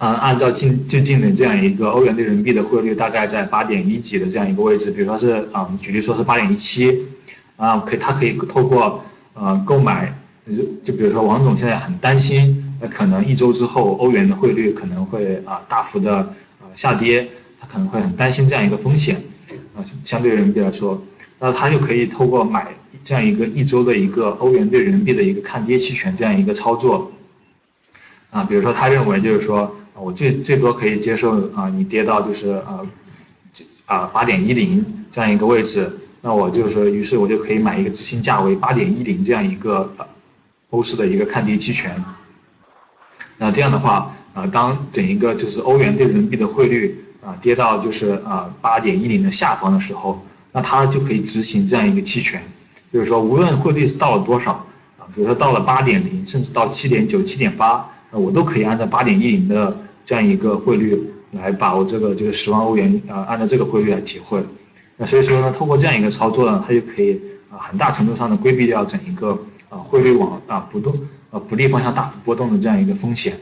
啊，按照近最近的这样一个欧元对人民币的汇率，大概在八点一几的这样一个位置，比如说是啊，我们举例说是八点一七，啊，可以，他可以透过呃购买，就就比如说王总现在很担心，那可能一周之后欧元的汇率可能会啊大幅的呃下跌，他可能会很担心这样一个风险，啊，相对人民币来说，那他就可以透过买这样一个一周的一个欧元对人民币的一个看跌期权这样一个操作。啊，比如说他认为就是说，我最最多可以接受啊，你跌到就是呃，啊八点一零这样一个位置，那我就是说，于是我就可以买一个执行价为八点一零这样一个欧式的一个看跌期权。那这样的话，啊，当整一个就是欧元对人民币的汇率啊跌到就是啊八点一零的下方的时候，那他就可以执行这样一个期权，就是说无论汇率到了多少啊，比如说到了八点零，甚至到七点九、七点八。那我都可以按照八点一零的这样一个汇率来把我这个就是十万欧元啊，按照这个汇率来结汇。那所以说呢，通过这样一个操作呢，它就可以啊很大程度上的规避掉整一个啊汇率往啊不动啊不利方向大幅波动的这样一个风险。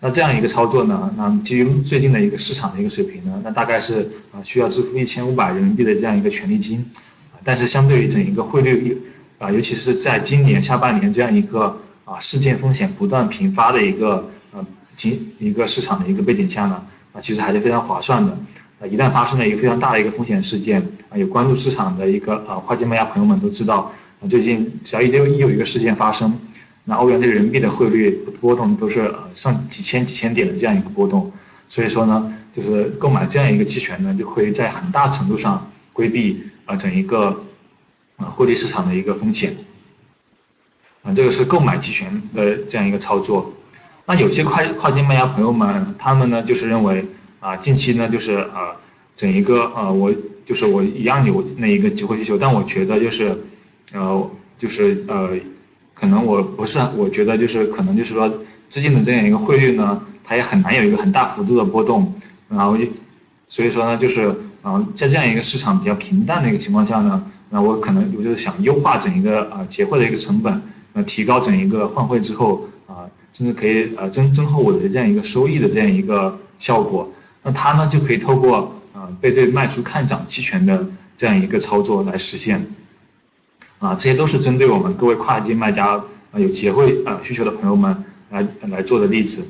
那这样一个操作呢，那基于最近的一个市场的一个水平呢，那大概是啊需要支付一千五百人民币的这样一个权利金。但是相对于整一个汇率啊，尤其是在今年下半年这样一个。啊，事件风险不断频发的一个呃，经一个市场的一个背景下呢，啊，其实还是非常划算的。啊，一旦发生了一个非常大的一个风险事件，啊，有关注市场的一个啊跨境卖家朋友们都知道，啊，最近只要一有一有一个事件发生，那欧元对人民币的汇率波动都是上几千几千点的这样一个波动。所以说呢，就是购买这样一个期权呢，就会在很大程度上规避啊整一个啊汇率市场的一个风险。这个是购买期权的这样一个操作。那有些跨跨境卖家朋友们，他们呢就是认为啊，近期呢就是呃，整一个呃，我就是我一样有那一个机会需求，但我觉得就是呃，就是呃，可能我不是，我觉得就是可能就是说，最近的这样一个汇率呢，它也很难有一个很大幅度的波动。然后，所以说呢，就是啊，在这样一个市场比较平淡的一个情况下呢，那我可能我就想优化整一个啊结汇的一个成本。提高整一个换汇之后啊，甚至可以呃增增厚我的这样一个收益的这样一个效果。那它呢就可以透过啊背对卖出看涨期权的这样一个操作来实现。啊，这些都是针对我们各位跨境卖家啊有结汇啊需求的朋友们来来做的例子。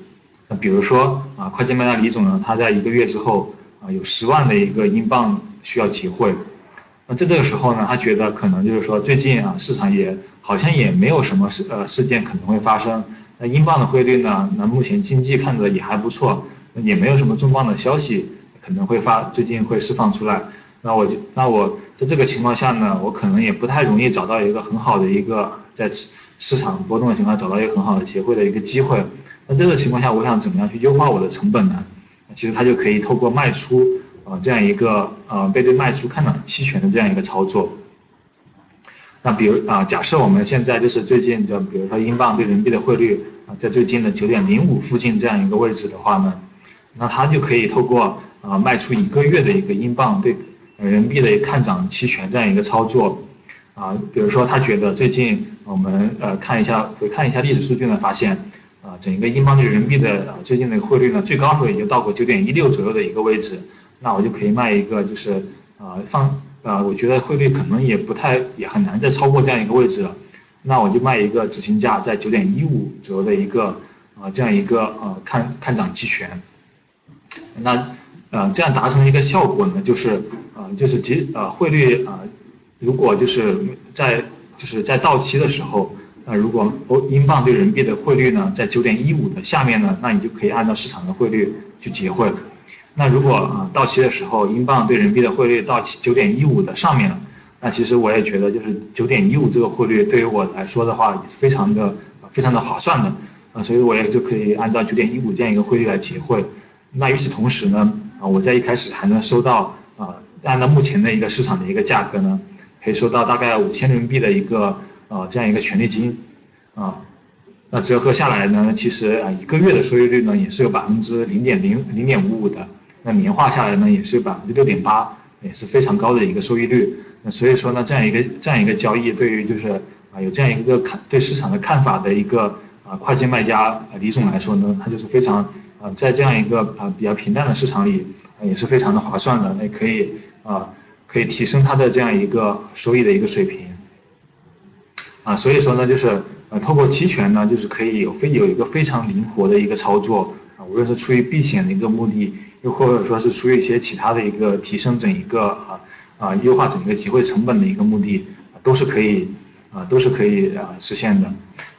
那比如说啊，跨境卖家李总呢，他在一个月之后啊有十万的一个英镑需要结汇。那在这个时候呢，他觉得可能就是说最近啊，市场也好像也没有什么事呃事件可能会发生。那英镑的汇率呢，那目前经济看着也还不错，也没有什么重磅的消息可能会发最近会释放出来。那我就那我在这个情况下呢，我可能也不太容易找到一个很好的一个在市市场波动的情况下找到一个很好的结汇的一个机会。那这个情况下，我想怎么样去优化我的成本呢？其实他就可以透过卖出。啊，这样一个呃背对卖出看涨期权的这样一个操作。那比如啊，假设我们现在就是最近就比如说英镑对人民币的汇率啊，在最近的九点零五附近这样一个位置的话呢，那他就可以透过啊卖出一个月的一个英镑对人民币的看涨期权这样一个操作。啊，比如说他觉得最近我们呃看一下回看一下历史数据呢，发现啊整个英镑对人民币的最近的汇率呢，最高时候也就到过九点一六左右的一个位置。那我就可以卖一个，就是呃放呃，我觉得汇率可能也不太也很难再超过这样一个位置了。那我就卖一个执行价在九点一五左右的一个啊这样一个呃看看涨期权。那呃这样达成一个效果呢，就是呃就是即呃汇率啊如果就是在就是在到期的时候，那如果欧英镑对人民币的汇率呢在九点一五的下面呢，那你就可以按照市场的汇率去结汇了。那如果啊到期的时候，英镑对人民币的汇率到期九点一五的上面了，那其实我也觉得就是九点一五这个汇率对于我来说的话也是非常的非常的划算的啊，所以我也就可以按照九点一五这样一个汇率来结汇。那与此同时呢，啊我在一开始还能收到啊按照目前的一个市场的一个价格呢，可以收到大概五千人民币的一个呃这样一个权利金啊，那折合下来呢，其实啊一个月的收益率呢也是有百分之零点零零点五五的。那年化下来呢，也是百分之六点八，也是非常高的一个收益率。那所以说呢，这样一个这样一个交易，对于就是啊有这样一个看对市场的看法的一个啊跨境卖家李总来说呢，他就是非常啊，在这样一个啊比较平淡的市场里，也是非常的划算的，那可以啊可以提升它的这样一个收益的一个水平。啊，所以说呢，就是呃，透过期权呢，就是可以有非有一个非常灵活的一个操作，无论是出于避险的一个目的，又或者说是出于一些其他的一个提升整一个啊啊优化整个集会成本的一个目的，都是可以啊都是可以啊实现的。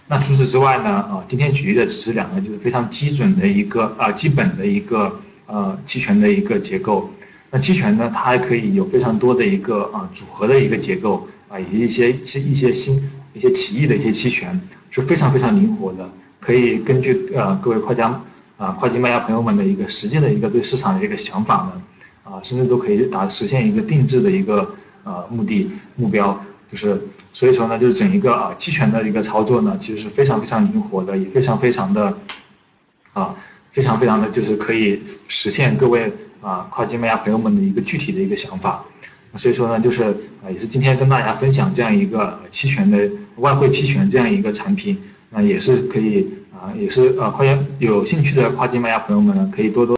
那除此之外呢，啊，今天举例的只是两个就是非常基准的一个啊基本的一个呃期权的一个结构。那期权呢，它还可以有非常多的一个啊组合的一个结构啊，以及一些一些一些新。一些奇异的一些期权是非常非常灵活的，可以根据呃各位快家啊跨境卖家朋友们的一个实际的一个对市场的一个想法呢，啊甚至都可以达实现一个定制的一个呃目的目标，就是所以说呢，就是整一个啊期权的一个操作呢，其实是非常非常灵活的，也非常非常的啊非常非常的就是可以实现各位啊跨境卖家朋友们的一个具体的一个想法。所以说呢，就是啊，也是今天跟大家分享这样一个期权的外汇期权这样一个产品，那也是可以啊，也是啊，跨境有兴趣的跨境卖家朋友们呢，可以多多。